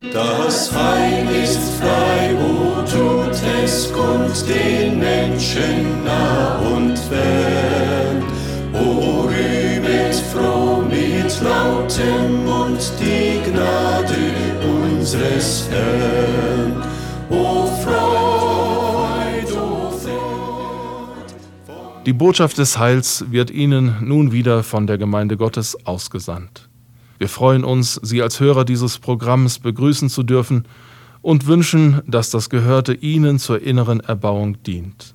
Das Heil ist frei, o tut es kund den Menschen nah und fern. O rühmet froh mit lautem Mund die Gnade unseres Herrn. O Freud, o Freud. Die Botschaft des Heils wird Ihnen nun wieder von der Gemeinde Gottes ausgesandt. Wir freuen uns, Sie als Hörer dieses Programms begrüßen zu dürfen und wünschen, dass das Gehörte Ihnen zur inneren Erbauung dient.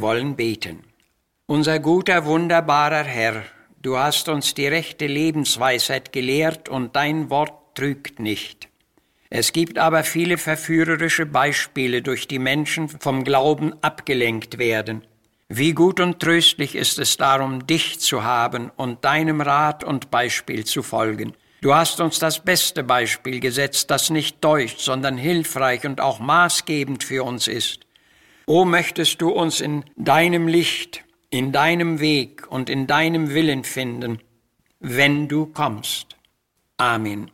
Wir wollen beten. Unser guter, wunderbarer Herr, du hast uns die rechte Lebensweisheit gelehrt und dein Wort trügt nicht. Es gibt aber viele verführerische Beispiele, durch die Menschen vom Glauben abgelenkt werden. Wie gut und tröstlich ist es darum, dich zu haben und deinem Rat und Beispiel zu folgen. Du hast uns das beste Beispiel gesetzt, das nicht täuscht, sondern hilfreich und auch maßgebend für uns ist. O möchtest du uns in deinem Licht, in deinem Weg und in deinem Willen finden, wenn du kommst. Amen.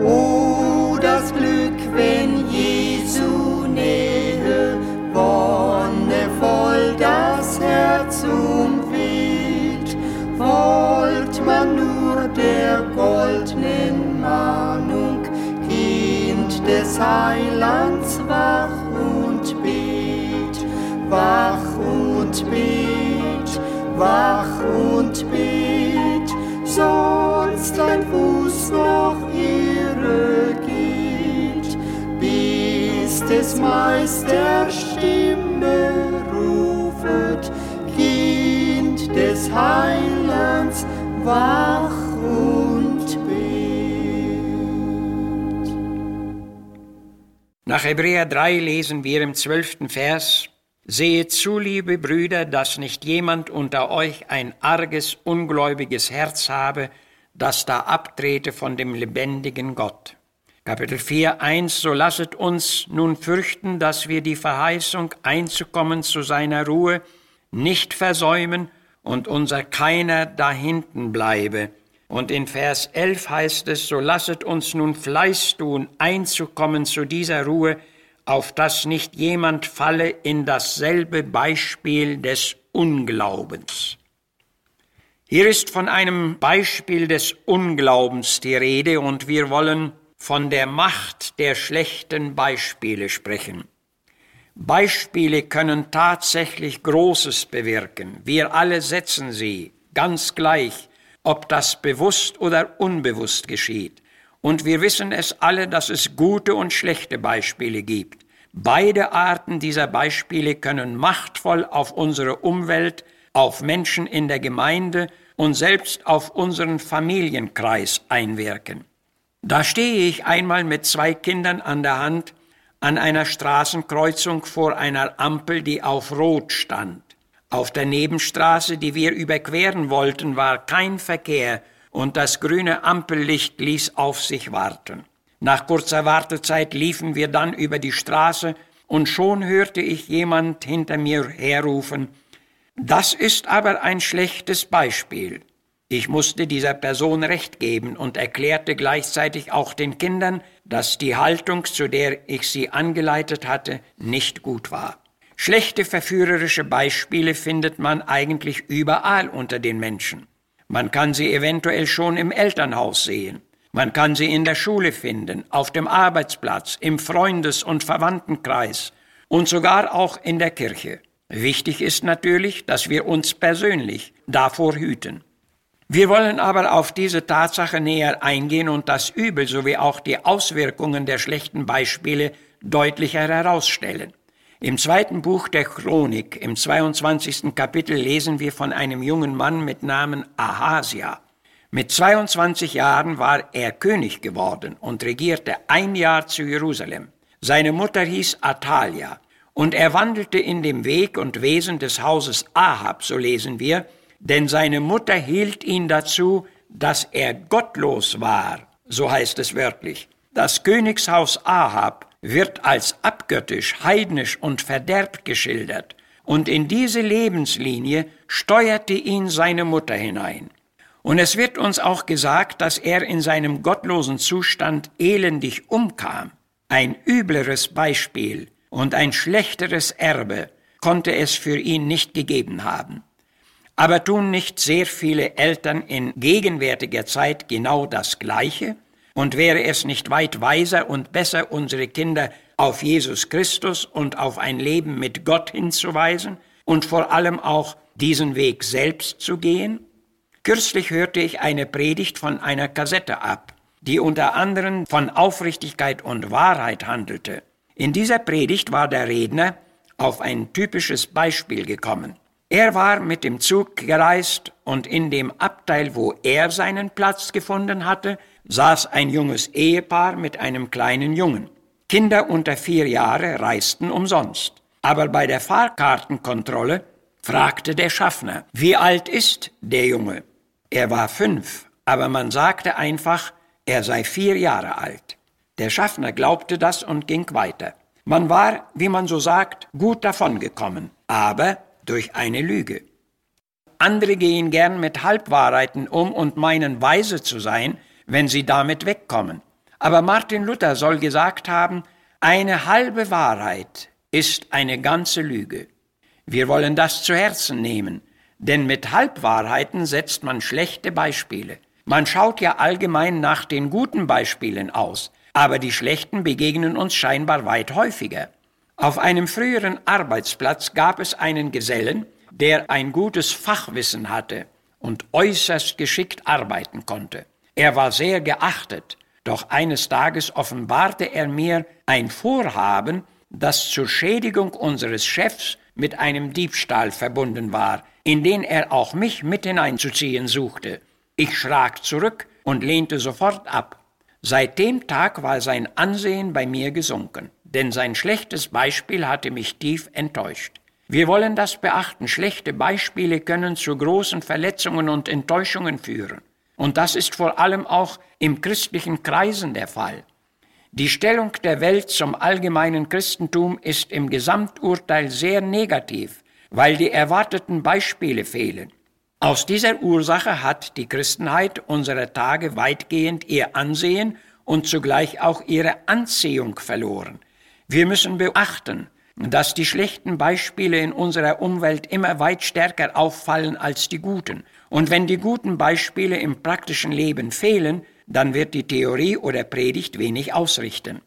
O das Glück, wenn Jesu Nähe wonnevoll das Herz umweht, wollt man nur der goldnen Mahnung, Kind des Heilands wach wach und bet, wach und bet, sonst dein Fuß noch irre geht, bis des Meisters Stimme rufet, Kind des Heilands, wach und bet. Nach Hebräer 3 lesen wir im zwölften Vers, Seht zu, liebe Brüder, dass nicht jemand unter euch ein arges, ungläubiges Herz habe, das da abtrete von dem lebendigen Gott. Kapitel 4, 1, so lasset uns nun fürchten, dass wir die Verheißung einzukommen zu seiner Ruhe nicht versäumen und unser keiner dahinten bleibe. Und in Vers 11 heißt es, so lasset uns nun Fleiß tun, einzukommen zu dieser Ruhe, auf dass nicht jemand falle in dasselbe Beispiel des Unglaubens. Hier ist von einem Beispiel des Unglaubens die Rede und wir wollen von der Macht der schlechten Beispiele sprechen. Beispiele können tatsächlich Großes bewirken. Wir alle setzen sie, ganz gleich, ob das bewusst oder unbewusst geschieht. Und wir wissen es alle, dass es gute und schlechte Beispiele gibt. Beide Arten dieser Beispiele können machtvoll auf unsere Umwelt, auf Menschen in der Gemeinde und selbst auf unseren Familienkreis einwirken. Da stehe ich einmal mit zwei Kindern an der Hand an einer Straßenkreuzung vor einer Ampel, die auf Rot stand. Auf der Nebenstraße, die wir überqueren wollten, war kein Verkehr und das grüne Ampellicht ließ auf sich warten. Nach kurzer Wartezeit liefen wir dann über die Straße und schon hörte ich jemand hinter mir herrufen, das ist aber ein schlechtes Beispiel. Ich musste dieser Person recht geben und erklärte gleichzeitig auch den Kindern, dass die Haltung, zu der ich sie angeleitet hatte, nicht gut war. Schlechte verführerische Beispiele findet man eigentlich überall unter den Menschen. Man kann sie eventuell schon im Elternhaus sehen. Man kann sie in der Schule finden, auf dem Arbeitsplatz, im Freundes- und Verwandtenkreis und sogar auch in der Kirche. Wichtig ist natürlich, dass wir uns persönlich davor hüten. Wir wollen aber auf diese Tatsache näher eingehen und das Übel sowie auch die Auswirkungen der schlechten Beispiele deutlicher herausstellen. Im zweiten Buch der Chronik, im 22. Kapitel, lesen wir von einem jungen Mann mit Namen Ahasia. Mit 22 Jahren war er König geworden und regierte ein Jahr zu Jerusalem. Seine Mutter hieß Atalia und er wandelte in dem Weg und Wesen des Hauses Ahab, so lesen wir, denn seine Mutter hielt ihn dazu, dass er gottlos war, so heißt es wörtlich. Das Königshaus Ahab wird als abgöttisch, heidnisch und verderbt geschildert, und in diese Lebenslinie steuerte ihn seine Mutter hinein. Und es wird uns auch gesagt, dass er in seinem gottlosen Zustand elendig umkam. Ein übleres Beispiel und ein schlechteres Erbe konnte es für ihn nicht gegeben haben. Aber tun nicht sehr viele Eltern in gegenwärtiger Zeit genau das Gleiche? Und wäre es nicht weit weiser und besser, unsere Kinder auf Jesus Christus und auf ein Leben mit Gott hinzuweisen und vor allem auch diesen Weg selbst zu gehen? Kürzlich hörte ich eine Predigt von einer Kassette ab, die unter anderem von Aufrichtigkeit und Wahrheit handelte. In dieser Predigt war der Redner auf ein typisches Beispiel gekommen. Er war mit dem Zug gereist und in dem Abteil, wo er seinen Platz gefunden hatte, saß ein junges Ehepaar mit einem kleinen Jungen. Kinder unter vier Jahre reisten umsonst. Aber bei der Fahrkartenkontrolle fragte der Schaffner, wie alt ist der Junge? Er war fünf, aber man sagte einfach, er sei vier Jahre alt. Der Schaffner glaubte das und ging weiter. Man war, wie man so sagt, gut davongekommen, aber durch eine Lüge. Andere gehen gern mit Halbwahrheiten um und meinen weise zu sein, wenn sie damit wegkommen. Aber Martin Luther soll gesagt haben, eine halbe Wahrheit ist eine ganze Lüge. Wir wollen das zu Herzen nehmen, denn mit Halbwahrheiten setzt man schlechte Beispiele. Man schaut ja allgemein nach den guten Beispielen aus, aber die schlechten begegnen uns scheinbar weit häufiger. Auf einem früheren Arbeitsplatz gab es einen Gesellen, der ein gutes Fachwissen hatte und äußerst geschickt arbeiten konnte. Er war sehr geachtet, doch eines Tages offenbarte er mir ein Vorhaben, das zur Schädigung unseres Chefs mit einem Diebstahl verbunden war, in den er auch mich mit hineinzuziehen suchte. Ich schrak zurück und lehnte sofort ab. Seit dem Tag war sein Ansehen bei mir gesunken, denn sein schlechtes Beispiel hatte mich tief enttäuscht. Wir wollen das beachten, schlechte Beispiele können zu großen Verletzungen und Enttäuschungen führen. Und das ist vor allem auch im christlichen Kreisen der Fall. Die Stellung der Welt zum allgemeinen Christentum ist im Gesamturteil sehr negativ, weil die erwarteten Beispiele fehlen. Aus dieser Ursache hat die Christenheit unserer Tage weitgehend ihr Ansehen und zugleich auch ihre Anziehung verloren. Wir müssen beachten, dass die schlechten Beispiele in unserer Umwelt immer weit stärker auffallen als die guten. Und wenn die guten Beispiele im praktischen Leben fehlen, dann wird die Theorie oder Predigt wenig ausrichten.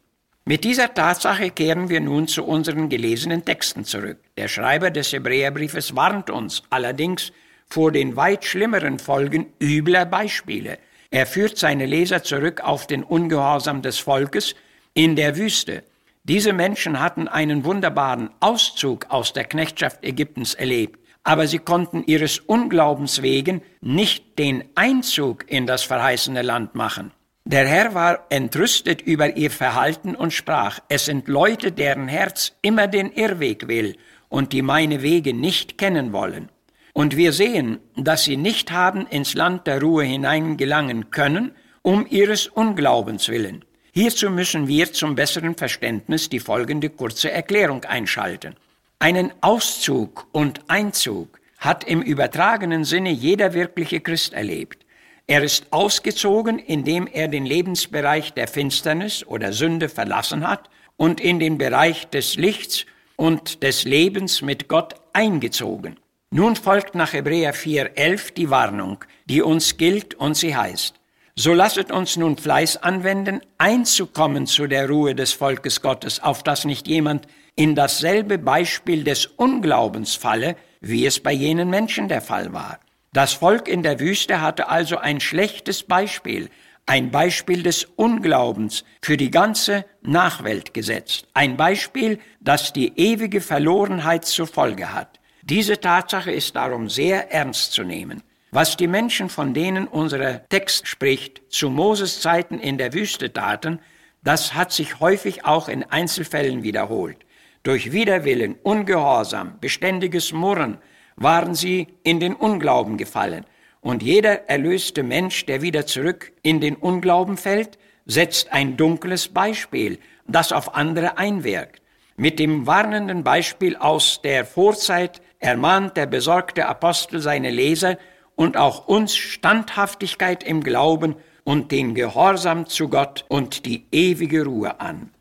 Mit dieser Tatsache kehren wir nun zu unseren gelesenen Texten zurück. Der Schreiber des Hebräerbriefes warnt uns allerdings vor den weit schlimmeren Folgen übler Beispiele. Er führt seine Leser zurück auf den Ungehorsam des Volkes in der Wüste. Diese Menschen hatten einen wunderbaren Auszug aus der Knechtschaft Ägyptens erlebt, aber sie konnten ihres Unglaubens wegen nicht den Einzug in das verheißene Land machen. Der Herr war entrüstet über ihr Verhalten und sprach, es sind Leute, deren Herz immer den Irrweg will und die meine Wege nicht kennen wollen. Und wir sehen, dass sie nicht haben ins Land der Ruhe hineingelangen können, um ihres Unglaubens willen. Hierzu müssen wir zum besseren Verständnis die folgende kurze Erklärung einschalten. Einen Auszug und Einzug hat im übertragenen Sinne jeder wirkliche Christ erlebt. Er ist ausgezogen, indem er den Lebensbereich der Finsternis oder Sünde verlassen hat und in den Bereich des Lichts und des Lebens mit Gott eingezogen. Nun folgt nach Hebräer 4.11 die Warnung, die uns gilt und sie heißt, so lasset uns nun Fleiß anwenden, einzukommen zu der Ruhe des Volkes Gottes, auf dass nicht jemand in dasselbe Beispiel des Unglaubens falle, wie es bei jenen Menschen der Fall war. Das Volk in der Wüste hatte also ein schlechtes Beispiel, ein Beispiel des Unglaubens für die ganze Nachwelt gesetzt, ein Beispiel, das die ewige Verlorenheit zur Folge hat. Diese Tatsache ist darum sehr ernst zu nehmen. Was die Menschen, von denen unser Text spricht, zu Moses Zeiten in der Wüste taten, das hat sich häufig auch in Einzelfällen wiederholt. Durch Widerwillen, Ungehorsam, beständiges Murren waren sie in den Unglauben gefallen und jeder erlöste Mensch, der wieder zurück in den Unglauben fällt, setzt ein dunkles Beispiel, das auf andere einwirkt. Mit dem warnenden Beispiel aus der Vorzeit ermahnt der besorgte Apostel seine Leser und auch uns Standhaftigkeit im Glauben und den Gehorsam zu Gott und die ewige Ruhe an.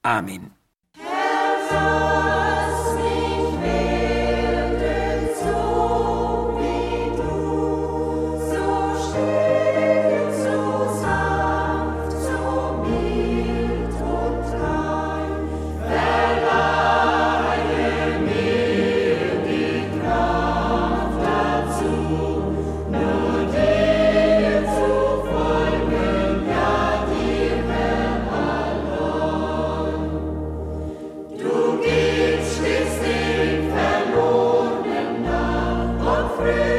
Amen. song. free.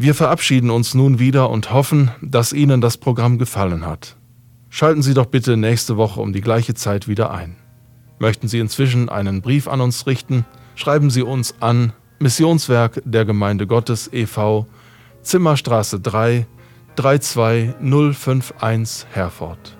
Wir verabschieden uns nun wieder und hoffen, dass Ihnen das Programm gefallen hat. Schalten Sie doch bitte nächste Woche um die gleiche Zeit wieder ein. Möchten Sie inzwischen einen Brief an uns richten, schreiben Sie uns an Missionswerk der Gemeinde Gottes e.V. Zimmerstraße 3 32051 Herford.